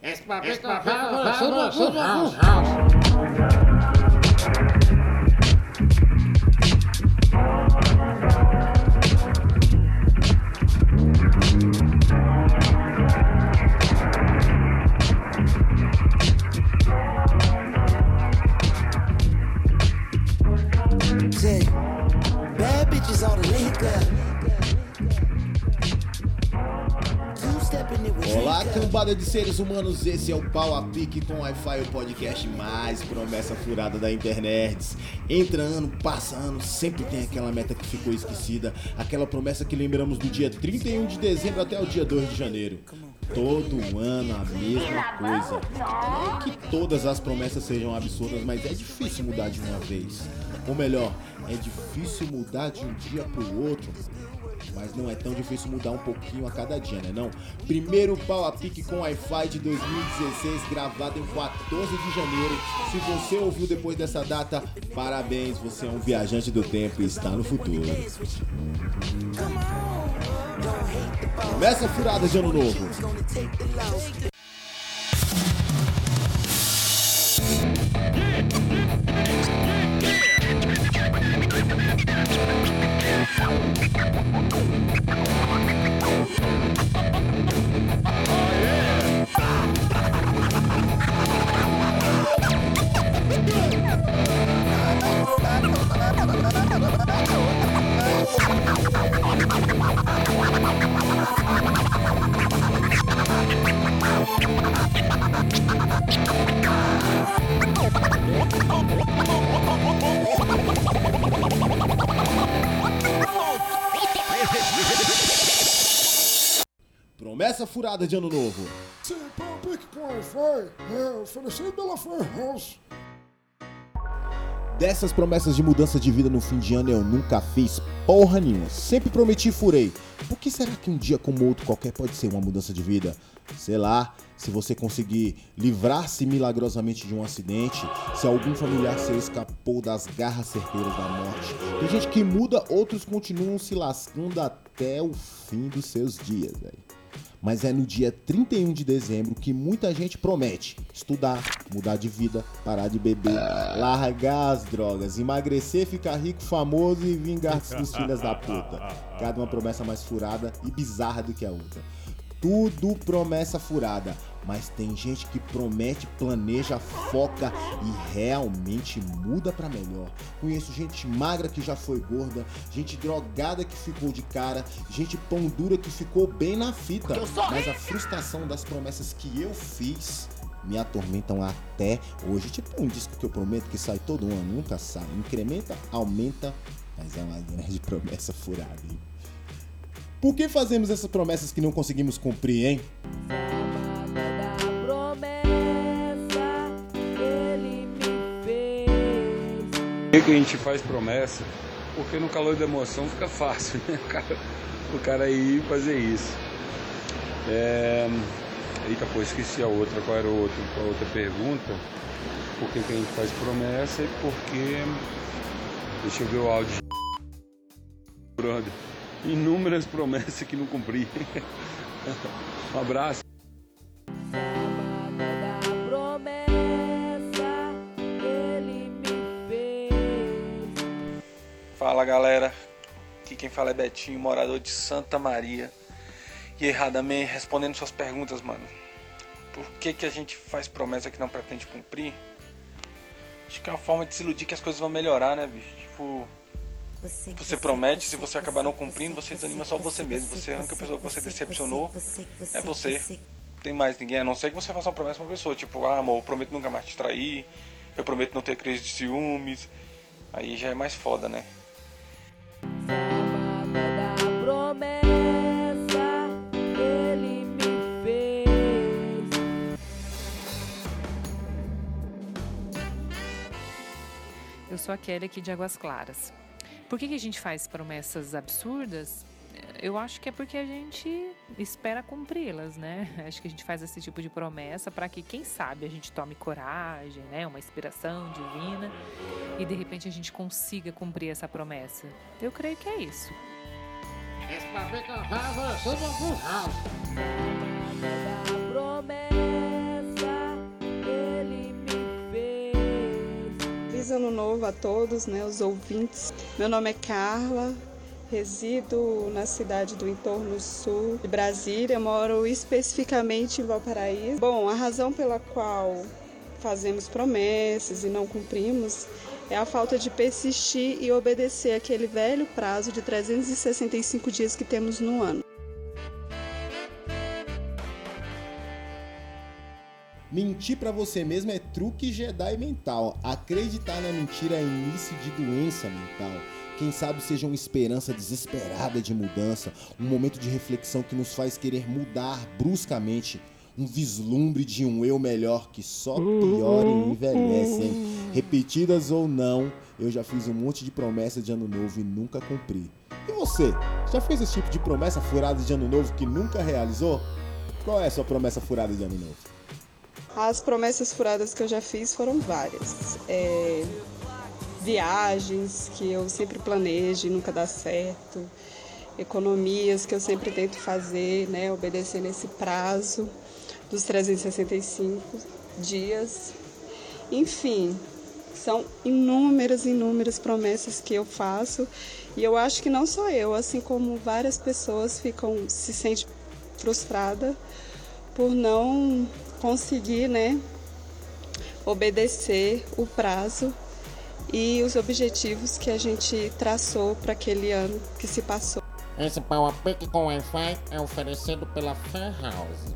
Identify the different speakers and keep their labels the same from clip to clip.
Speaker 1: It's
Speaker 2: my, it's my, my, my, my, my, my, my,
Speaker 3: my
Speaker 2: house,
Speaker 3: house. De seres humanos, esse é o Pau a Pique com Wi-Fi, o podcast mais promessa furada da internet. Entra ano, passa ano, sempre tem aquela meta que ficou esquecida, aquela promessa que lembramos do dia 31 de dezembro até o dia 2 de janeiro. Todo ano a mesma coisa. Não é que todas as promessas sejam absurdas, mas é difícil mudar de uma vez. Ou melhor, é difícil mudar de um dia pro outro. Mas não é tão difícil mudar um pouquinho a cada dia, né não? Primeiro pau a pique com Wi-Fi de 2016, gravado em 14 de janeiro. Se você ouviu depois dessa data, parabéns, você é um viajante do tempo e está no futuro. Começa a furada de ano novo. Promessa furada de ano novo.
Speaker 4: Sim, é oferecido pela Fair House.
Speaker 3: Dessas promessas de mudança de vida no fim de ano eu nunca fiz porra nenhuma. Sempre prometi e furei. Por que será que um dia como outro qualquer pode ser uma mudança de vida? Sei lá, se você conseguir livrar-se milagrosamente de um acidente, se algum familiar seu escapou das garras certeiras da morte. Tem gente que muda, outros continuam se lascando até o fim dos seus dias, velho. Mas é no dia 31 de dezembro que muita gente promete estudar, mudar de vida, parar de beber, largar as drogas, emagrecer, ficar rico, famoso e vingar dos filhas da puta. Cada uma promessa mais furada e bizarra do que a outra. Tudo promessa furada, mas tem gente que promete, planeja, foca e realmente muda pra melhor. Conheço gente magra que já foi gorda, gente drogada que ficou de cara, gente pão dura que ficou bem na fita. Mas a frustração das promessas que eu fiz me atormentam até hoje. Tipo um disco que eu prometo que sai todo ano, nunca sai. Incrementa, aumenta, mas é uma grande promessa furada. Hein? Por que fazemos essas promessas que não conseguimos cumprir, hein?
Speaker 5: Por que, que a gente faz promessa? Porque no calor da emoção fica fácil, né? O cara, o cara ir fazer isso. É... Eita, pô, esqueci a outra. Qual era a outra, a outra pergunta? Por que, que a gente faz promessa e porque. Deixa eu ver o áudio. Brother. Inúmeras promessas que não cumpri. um abraço.
Speaker 6: Fala galera, aqui quem fala é Betinho, morador de Santa Maria. E erradamente respondendo suas perguntas, mano. Por que, que a gente faz promessa que não pretende cumprir? Acho que é uma forma de se iludir que as coisas vão melhorar, né, bicho? Tipo, você promete, se você acabar não cumprindo, você desanima só você mesmo. Você, a única pessoa que você decepcionou é você. Não tem mais ninguém, a não ser que você faça uma promessa pra uma pessoa. Tipo, ah, amor, eu prometo nunca mais te trair. Eu prometo não ter crise de ciúmes. Aí já é mais foda, né?
Speaker 7: Eu sou a Kelly aqui de Águas Claras. Por que, que a gente faz promessas absurdas? Eu acho que é porque a gente espera cumpri-las, né? Acho que a gente faz esse tipo de promessa para que, quem sabe, a gente tome coragem, né? Uma inspiração divina e de repente a gente consiga cumprir essa promessa. Eu creio que é isso.
Speaker 1: Es
Speaker 8: feliz ano novo a todos, né, os ouvintes. Meu nome é Carla, resido na cidade do entorno sul de Brasília, moro especificamente em Valparaíso. Bom, a razão pela qual fazemos promessas e não cumprimos é a falta de persistir e obedecer aquele velho prazo de 365 dias que temos no ano.
Speaker 3: Mentir pra você mesmo é truque Jedi mental. Acreditar na mentira é início de doença mental. Quem sabe seja uma esperança desesperada de mudança, um momento de reflexão que nos faz querer mudar bruscamente, um vislumbre de um eu melhor que só piora e envelhece, hein? Repetidas ou não, eu já fiz um monte de promessa de ano novo e nunca cumpri. E você? Já fez esse tipo de promessa furada de ano novo que nunca realizou? Qual é a sua promessa furada de ano novo?
Speaker 8: As promessas furadas que eu já fiz foram várias. É, viagens que eu sempre planejo e nunca dá certo. Economias que eu sempre tento fazer, né, obedecendo esse prazo dos 365 dias. Enfim, são inúmeras, inúmeras promessas que eu faço e eu acho que não só eu, assim como várias pessoas ficam se sentem frustrada por não conseguir, né, obedecer o prazo e os objetivos que a gente traçou para aquele ano que se passou.
Speaker 1: Esse Power Pick com Wi-Fi é oferecido pela Fan House.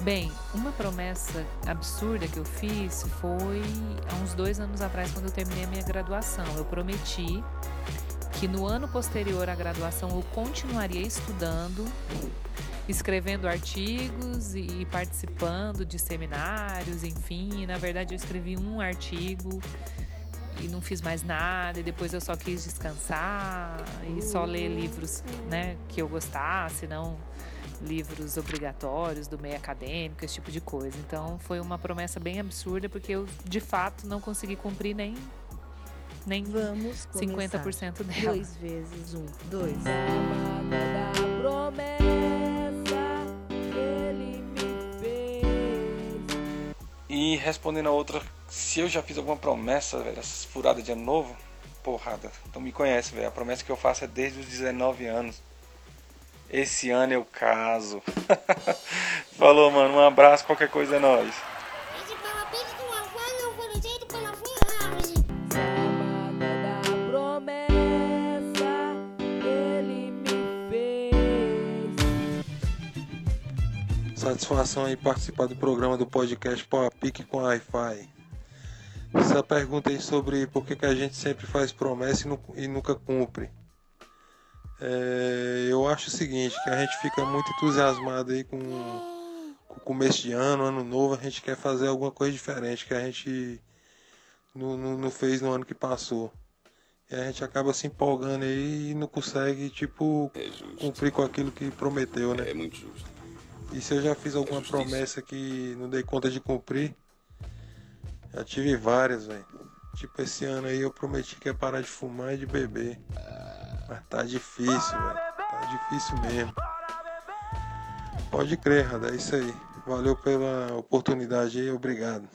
Speaker 7: Bem, uma promessa absurda que eu fiz foi há uns dois anos atrás, quando eu terminei a minha graduação. Eu prometi que no ano posterior à graduação eu continuaria estudando, escrevendo artigos e participando de seminários, enfim. Na verdade, eu escrevi um artigo e não fiz mais nada. E depois eu só quis descansar e só ler livros, né, que eu gostasse, não livros obrigatórios do meio acadêmico, esse tipo de coisa. Então foi uma promessa bem absurda porque eu de fato não consegui cumprir nem nem
Speaker 9: Vamos
Speaker 7: 50% dela.
Speaker 9: Dois vezes um, dois.
Speaker 10: da promessa
Speaker 6: Respondendo a outra, se eu já fiz alguma promessa, velho, essas furadas de ano novo, porrada, então me conhece, velho. A promessa que eu faço é desde os 19 anos. Esse ano eu caso. Falou, mano. Um abraço, qualquer coisa é nóis.
Speaker 11: Satisfação em participar do programa do podcast Power Pick com Wi-Fi. Essa pergunta aí sobre por que, que a gente sempre faz promessa e, nu- e nunca cumpre. É, eu acho o seguinte, que a gente fica muito entusiasmado aí com, com o começo de ano, ano novo, a gente quer fazer alguma coisa diferente que a gente não, não, não fez no ano que passou. E a gente acaba se empolgando aí e não consegue, tipo, cumprir com aquilo que prometeu, né?
Speaker 12: É muito justo.
Speaker 11: E se eu já fiz alguma promessa que não dei conta de cumprir, já tive várias, velho. Tipo, esse ano aí eu prometi que ia parar de fumar e de beber. Mas tá difícil, velho. Tá difícil mesmo. Pode crer, Rada, é isso aí. Valeu pela oportunidade aí, obrigado.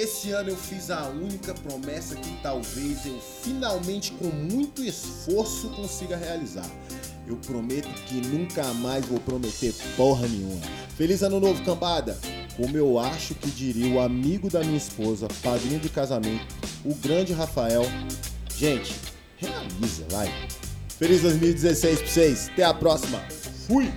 Speaker 3: Esse ano eu fiz a única promessa que talvez eu finalmente, com muito esforço, consiga realizar. Eu prometo que nunca mais vou prometer porra nenhuma. Feliz ano novo, cambada! Como eu acho que diria o amigo da minha esposa, padrinho de casamento, o grande Rafael. Gente, realiza, vai! Feliz 2016 pra vocês! Até a próxima! Fui!